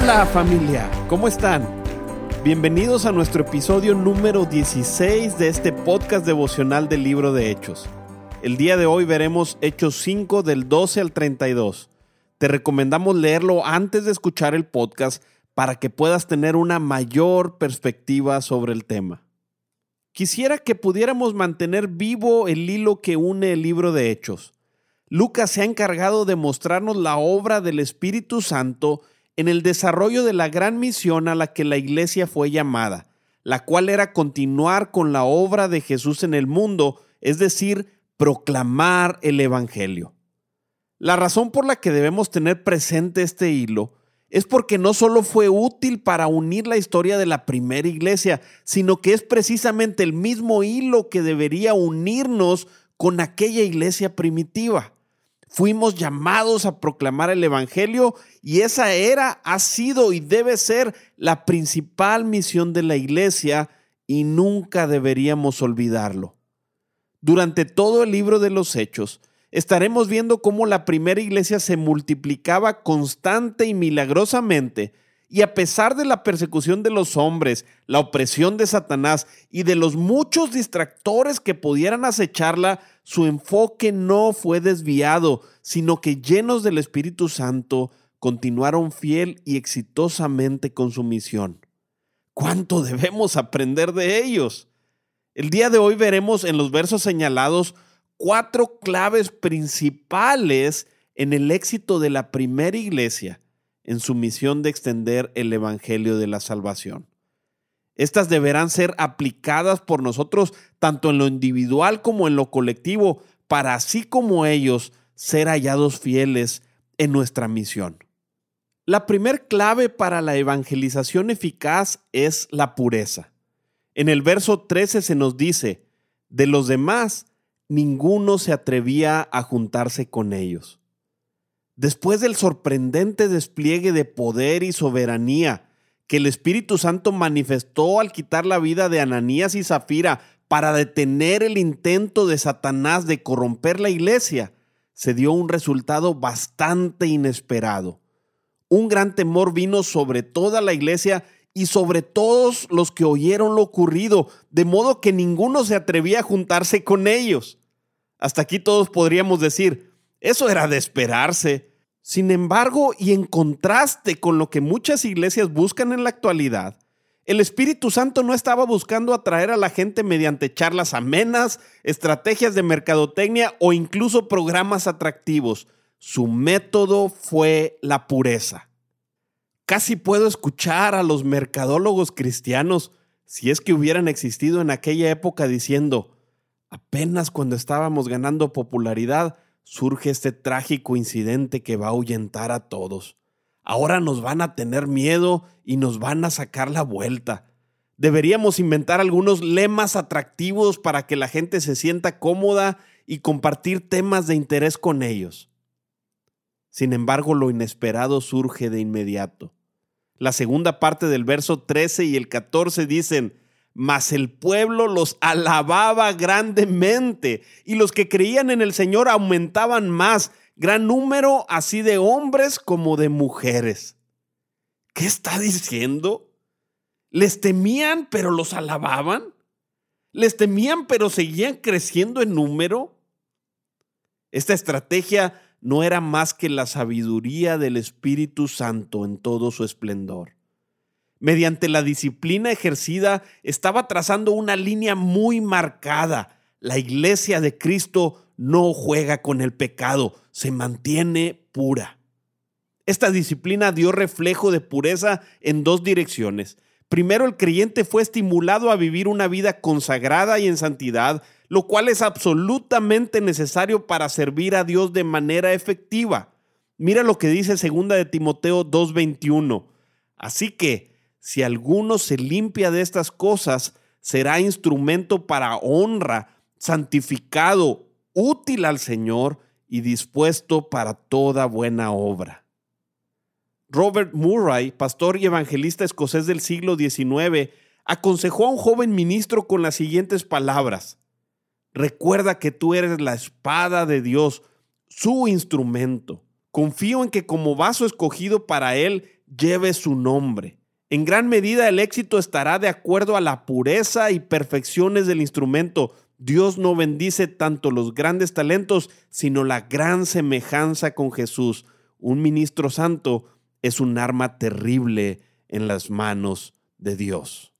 Hola familia, ¿cómo están? Bienvenidos a nuestro episodio número 16 de este podcast devocional del libro de Hechos. El día de hoy veremos Hechos 5 del 12 al 32. Te recomendamos leerlo antes de escuchar el podcast para que puedas tener una mayor perspectiva sobre el tema. Quisiera que pudiéramos mantener vivo el hilo que une el libro de Hechos. Lucas se ha encargado de mostrarnos la obra del Espíritu Santo en el desarrollo de la gran misión a la que la iglesia fue llamada, la cual era continuar con la obra de Jesús en el mundo, es decir, proclamar el Evangelio. La razón por la que debemos tener presente este hilo es porque no solo fue útil para unir la historia de la primera iglesia, sino que es precisamente el mismo hilo que debería unirnos con aquella iglesia primitiva. Fuimos llamados a proclamar el Evangelio y esa era, ha sido y debe ser la principal misión de la iglesia y nunca deberíamos olvidarlo. Durante todo el libro de los Hechos, estaremos viendo cómo la primera iglesia se multiplicaba constante y milagrosamente y a pesar de la persecución de los hombres, la opresión de Satanás y de los muchos distractores que pudieran acecharla, su enfoque no fue desviado, sino que llenos del Espíritu Santo, continuaron fiel y exitosamente con su misión. ¿Cuánto debemos aprender de ellos? El día de hoy veremos en los versos señalados cuatro claves principales en el éxito de la primera iglesia en su misión de extender el Evangelio de la Salvación. Estas deberán ser aplicadas por nosotros tanto en lo individual como en lo colectivo, para así como ellos ser hallados fieles en nuestra misión. La primer clave para la evangelización eficaz es la pureza. En el verso 13 se nos dice, de los demás, ninguno se atrevía a juntarse con ellos. Después del sorprendente despliegue de poder y soberanía que el Espíritu Santo manifestó al quitar la vida de Ananías y Zafira para detener el intento de Satanás de corromper la iglesia, se dio un resultado bastante inesperado. Un gran temor vino sobre toda la iglesia y sobre todos los que oyeron lo ocurrido, de modo que ninguno se atrevía a juntarse con ellos. Hasta aquí todos podríamos decir, eso era de esperarse. Sin embargo, y en contraste con lo que muchas iglesias buscan en la actualidad, el Espíritu Santo no estaba buscando atraer a la gente mediante charlas amenas, estrategias de mercadotecnia o incluso programas atractivos. Su método fue la pureza. Casi puedo escuchar a los mercadólogos cristianos, si es que hubieran existido en aquella época, diciendo, apenas cuando estábamos ganando popularidad, surge este trágico incidente que va a ahuyentar a todos. Ahora nos van a tener miedo y nos van a sacar la vuelta. Deberíamos inventar algunos lemas atractivos para que la gente se sienta cómoda y compartir temas de interés con ellos. Sin embargo, lo inesperado surge de inmediato. La segunda parte del verso 13 y el 14 dicen, mas el pueblo los alababa grandemente y los que creían en el Señor aumentaban más, gran número así de hombres como de mujeres. ¿Qué está diciendo? ¿Les temían pero los alababan? ¿Les temían pero seguían creciendo en número? Esta estrategia no era más que la sabiduría del Espíritu Santo en todo su esplendor mediante la disciplina ejercida, estaba trazando una línea muy marcada. La iglesia de Cristo no juega con el pecado, se mantiene pura. Esta disciplina dio reflejo de pureza en dos direcciones. Primero, el creyente fue estimulado a vivir una vida consagrada y en santidad, lo cual es absolutamente necesario para servir a Dios de manera efectiva. Mira lo que dice segunda de Timoteo 2:21 Así que, si alguno se limpia de estas cosas, será instrumento para honra, santificado, útil al Señor y dispuesto para toda buena obra. Robert Murray, pastor y evangelista escocés del siglo XIX, aconsejó a un joven ministro con las siguientes palabras. Recuerda que tú eres la espada de Dios, su instrumento. Confío en que como vaso escogido para Él, lleve su nombre. En gran medida el éxito estará de acuerdo a la pureza y perfecciones del instrumento. Dios no bendice tanto los grandes talentos, sino la gran semejanza con Jesús. Un ministro santo es un arma terrible en las manos de Dios.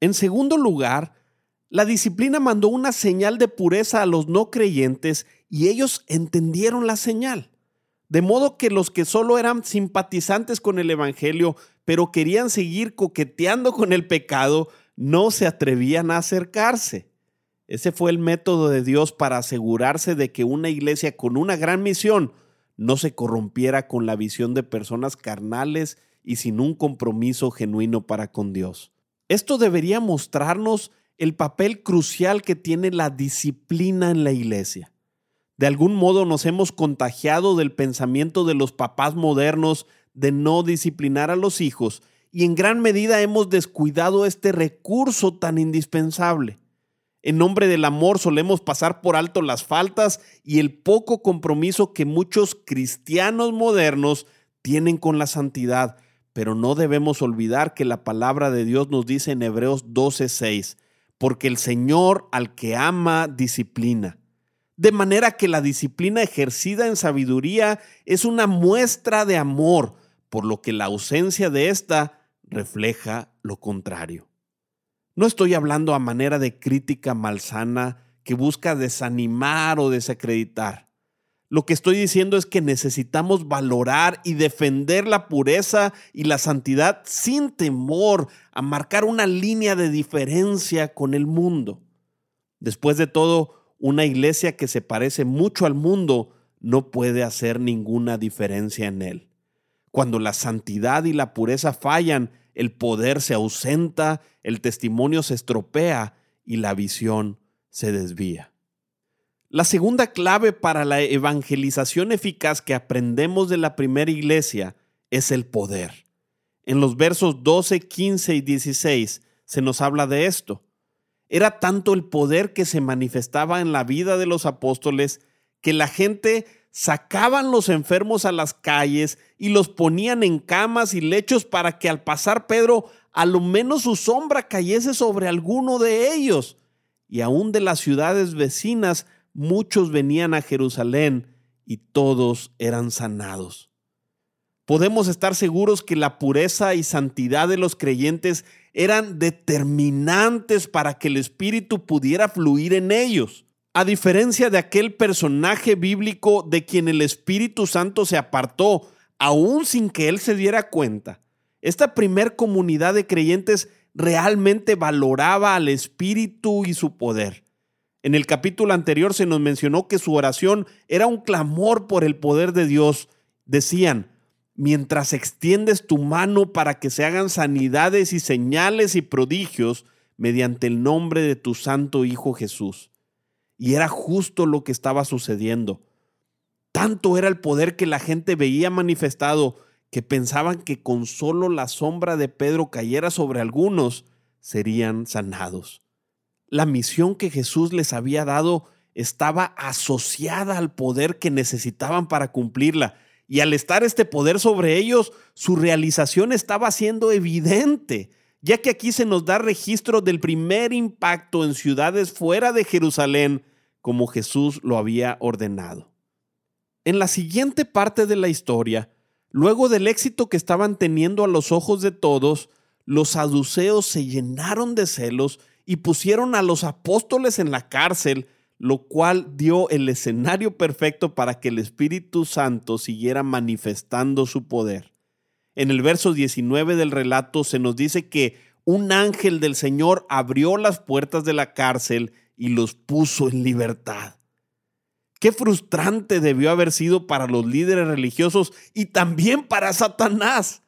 En segundo lugar, la disciplina mandó una señal de pureza a los no creyentes y ellos entendieron la señal. De modo que los que solo eran simpatizantes con el Evangelio, pero querían seguir coqueteando con el pecado, no se atrevían a acercarse. Ese fue el método de Dios para asegurarse de que una iglesia con una gran misión no se corrompiera con la visión de personas carnales y sin un compromiso genuino para con Dios. Esto debería mostrarnos el papel crucial que tiene la disciplina en la iglesia. De algún modo nos hemos contagiado del pensamiento de los papás modernos de no disciplinar a los hijos y en gran medida hemos descuidado este recurso tan indispensable. En nombre del amor solemos pasar por alto las faltas y el poco compromiso que muchos cristianos modernos tienen con la santidad, pero no debemos olvidar que la palabra de Dios nos dice en Hebreos 12:6, porque el Señor al que ama disciplina de manera que la disciplina ejercida en sabiduría es una muestra de amor, por lo que la ausencia de ésta refleja lo contrario. No estoy hablando a manera de crítica malsana que busca desanimar o desacreditar. Lo que estoy diciendo es que necesitamos valorar y defender la pureza y la santidad sin temor a marcar una línea de diferencia con el mundo. Después de todo, una iglesia que se parece mucho al mundo no puede hacer ninguna diferencia en él. Cuando la santidad y la pureza fallan, el poder se ausenta, el testimonio se estropea y la visión se desvía. La segunda clave para la evangelización eficaz que aprendemos de la primera iglesia es el poder. En los versos 12, 15 y 16 se nos habla de esto. Era tanto el poder que se manifestaba en la vida de los apóstoles que la gente sacaban los enfermos a las calles y los ponían en camas y lechos para que al pasar Pedro a lo menos su sombra cayese sobre alguno de ellos. Y aún de las ciudades vecinas muchos venían a Jerusalén y todos eran sanados. Podemos estar seguros que la pureza y santidad de los creyentes eran determinantes para que el Espíritu pudiera fluir en ellos. A diferencia de aquel personaje bíblico de quien el Espíritu Santo se apartó, aún sin que él se diera cuenta, esta primer comunidad de creyentes realmente valoraba al Espíritu y su poder. En el capítulo anterior se nos mencionó que su oración era un clamor por el poder de Dios. Decían, mientras extiendes tu mano para que se hagan sanidades y señales y prodigios mediante el nombre de tu santo Hijo Jesús. Y era justo lo que estaba sucediendo. Tanto era el poder que la gente veía manifestado que pensaban que con solo la sombra de Pedro cayera sobre algunos, serían sanados. La misión que Jesús les había dado estaba asociada al poder que necesitaban para cumplirla y al estar este poder sobre ellos, su realización estaba siendo evidente, ya que aquí se nos da registro del primer impacto en ciudades fuera de Jerusalén, como Jesús lo había ordenado. En la siguiente parte de la historia, luego del éxito que estaban teniendo a los ojos de todos, los saduceos se llenaron de celos y pusieron a los apóstoles en la cárcel lo cual dio el escenario perfecto para que el Espíritu Santo siguiera manifestando su poder. En el verso 19 del relato se nos dice que un ángel del Señor abrió las puertas de la cárcel y los puso en libertad. Qué frustrante debió haber sido para los líderes religiosos y también para Satanás.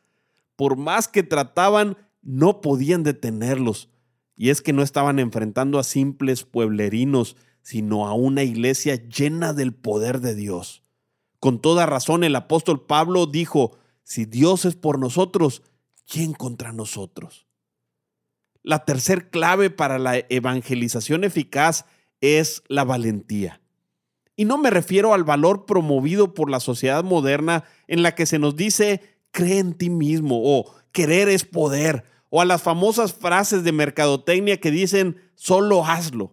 por más que trataban, no podían detenerlos. Y es que no estaban enfrentando a simples pueblerinos, sino a una iglesia llena del poder de Dios. Con toda razón el apóstol Pablo dijo, si Dios es por nosotros, ¿quién contra nosotros? La tercer clave para la evangelización eficaz es la valentía. Y no me refiero al valor promovido por la sociedad moderna en la que se nos dice cree en ti mismo o querer es poder o a las famosas frases de mercadotecnia que dicen solo hazlo,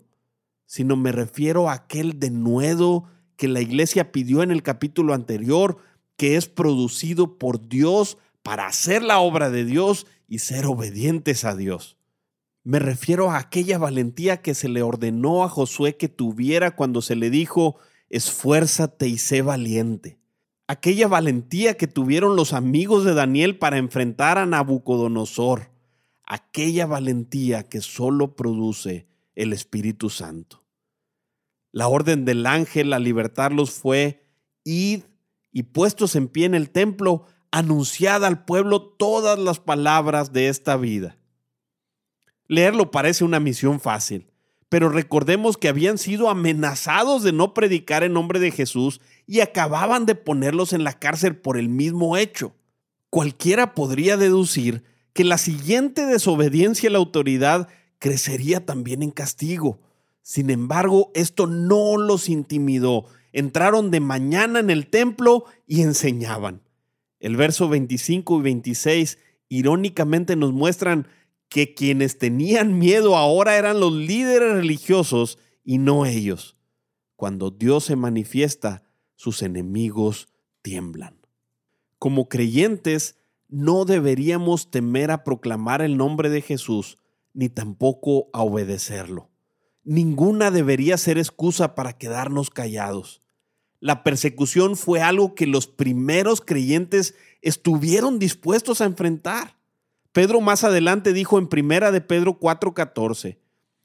sino me refiero a aquel denuedo que la iglesia pidió en el capítulo anterior, que es producido por Dios para hacer la obra de Dios y ser obedientes a Dios. Me refiero a aquella valentía que se le ordenó a Josué que tuviera cuando se le dijo, esfuérzate y sé valiente. Aquella valentía que tuvieron los amigos de Daniel para enfrentar a Nabucodonosor. Aquella valentía que solo produce el Espíritu Santo. La orden del ángel a libertarlos fue, id y puestos en pie en el templo, anunciad al pueblo todas las palabras de esta vida. Leerlo parece una misión fácil, pero recordemos que habían sido amenazados de no predicar en nombre de Jesús y acababan de ponerlos en la cárcel por el mismo hecho. Cualquiera podría deducir que la siguiente desobediencia a la autoridad crecería también en castigo. Sin embargo, esto no los intimidó. Entraron de mañana en el templo y enseñaban. El verso 25 y 26 irónicamente nos muestran que quienes tenían miedo ahora eran los líderes religiosos y no ellos. Cuando Dios se manifiesta, sus enemigos tiemblan. Como creyentes, no deberíamos temer a proclamar el nombre de Jesús, ni tampoco a obedecerlo. Ninguna debería ser excusa para quedarnos callados. La persecución fue algo que los primeros creyentes estuvieron dispuestos a enfrentar. Pedro más adelante dijo en primera de Pedro 4:14,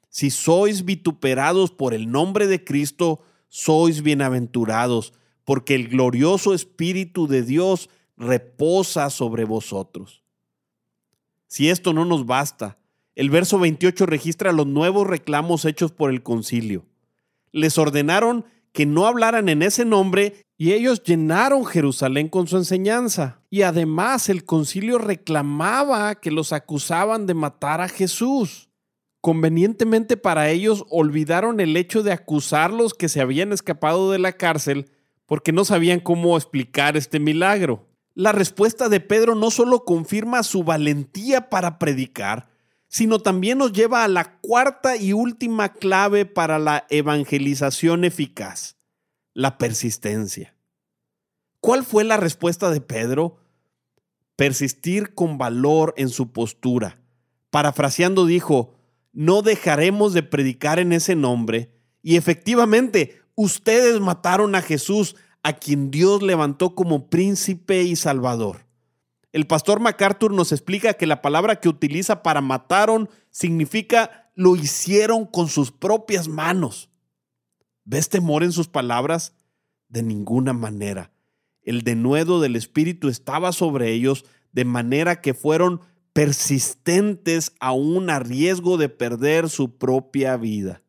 si sois vituperados por el nombre de Cristo, sois bienaventurados, porque el glorioso Espíritu de Dios reposa sobre vosotros. Si esto no nos basta, el verso 28 registra los nuevos reclamos hechos por el concilio. Les ordenaron que no hablaran en ese nombre y ellos llenaron Jerusalén con su enseñanza. Y además el concilio reclamaba que los acusaban de matar a Jesús. Convenientemente para ellos olvidaron el hecho de acusarlos que se habían escapado de la cárcel porque no sabían cómo explicar este milagro. La respuesta de Pedro no solo confirma su valentía para predicar, sino también nos lleva a la cuarta y última clave para la evangelización eficaz, la persistencia. ¿Cuál fue la respuesta de Pedro? Persistir con valor en su postura. Parafraseando dijo, no dejaremos de predicar en ese nombre. Y efectivamente, ustedes mataron a Jesús, a quien Dios levantó como príncipe y salvador. El pastor MacArthur nos explica que la palabra que utiliza para mataron significa lo hicieron con sus propias manos. ¿Ves temor en sus palabras? De ninguna manera. El denuedo del Espíritu estaba sobre ellos de manera que fueron persistentes aún a riesgo de perder su propia vida.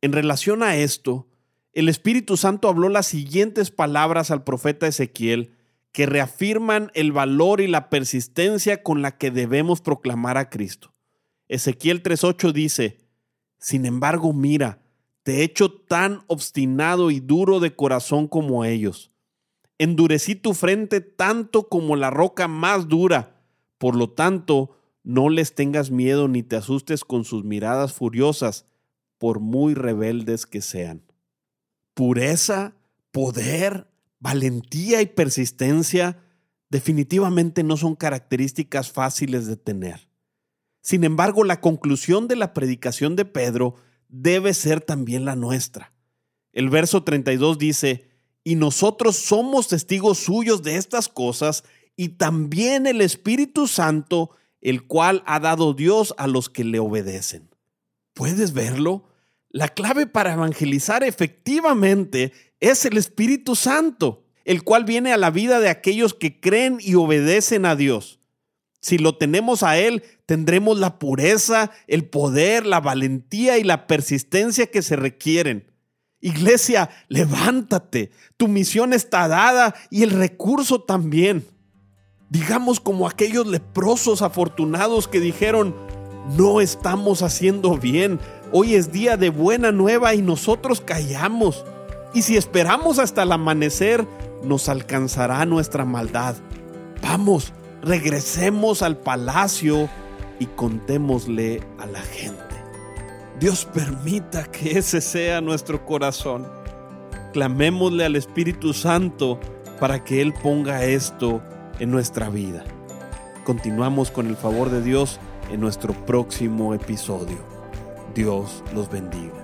En relación a esto, el Espíritu Santo habló las siguientes palabras al profeta Ezequiel que reafirman el valor y la persistencia con la que debemos proclamar a Cristo. Ezequiel 3.8 dice, Sin embargo, mira, te he hecho tan obstinado y duro de corazón como ellos. Endurecí tu frente tanto como la roca más dura. Por lo tanto, no les tengas miedo ni te asustes con sus miradas furiosas, por muy rebeldes que sean. Pureza, poder, valentía y persistencia definitivamente no son características fáciles de tener. Sin embargo, la conclusión de la predicación de Pedro debe ser también la nuestra. El verso 32 dice, y nosotros somos testigos suyos de estas cosas, y también el Espíritu Santo, el cual ha dado Dios a los que le obedecen. ¿Puedes verlo? La clave para evangelizar efectivamente es el Espíritu Santo, el cual viene a la vida de aquellos que creen y obedecen a Dios. Si lo tenemos a Él, tendremos la pureza, el poder, la valentía y la persistencia que se requieren. Iglesia, levántate. Tu misión está dada y el recurso también. Digamos como aquellos leprosos afortunados que dijeron, no estamos haciendo bien. Hoy es día de buena nueva y nosotros callamos. Y si esperamos hasta el amanecer, nos alcanzará nuestra maldad. Vamos, regresemos al palacio y contémosle a la gente. Dios permita que ese sea nuestro corazón. Clamémosle al Espíritu Santo para que Él ponga esto en nuestra vida. Continuamos con el favor de Dios en nuestro próximo episodio. Dios los bendiga.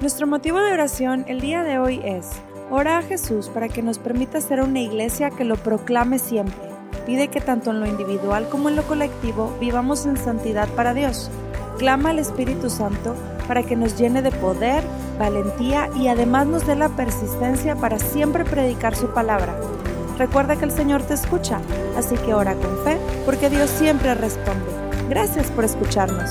Nuestro motivo de oración el día de hoy es, ora a Jesús para que nos permita ser una iglesia que lo proclame siempre. Pide que tanto en lo individual como en lo colectivo vivamos en santidad para Dios. Clama al Espíritu Santo para que nos llene de poder, valentía y además nos dé la persistencia para siempre predicar su palabra. Recuerda que el Señor te escucha, así que ora con fe, porque Dios siempre responde. Gracias por escucharnos.